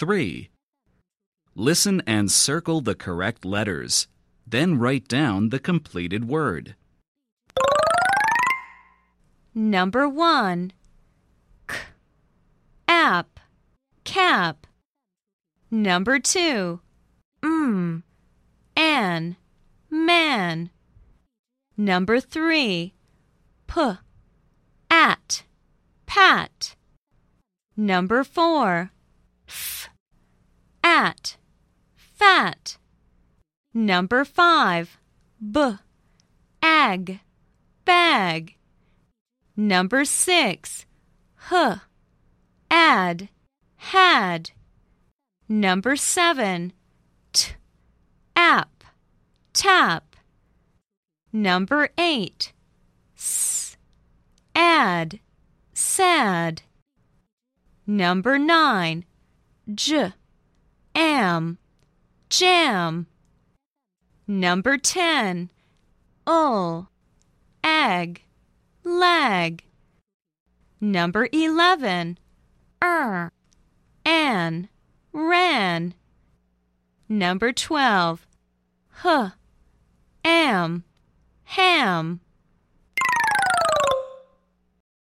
3. Listen and circle the correct letters. Then write down the completed word. Number 1. K. App. Cap. Number 2. Mm. An. Man. Number 3. P. At. Pat. Number 4. F. At. Fat. Number 5. B. Ag. Bag. Number 6. H. Add. Had. Number 7. T. App. Tap. Number 8. S. Add. Sad. Number 9. J. Am. Jam. Number 10. Ul. Egg. Lag. Number 11. Er. An. Ran. Number 12. H. Am. Ham.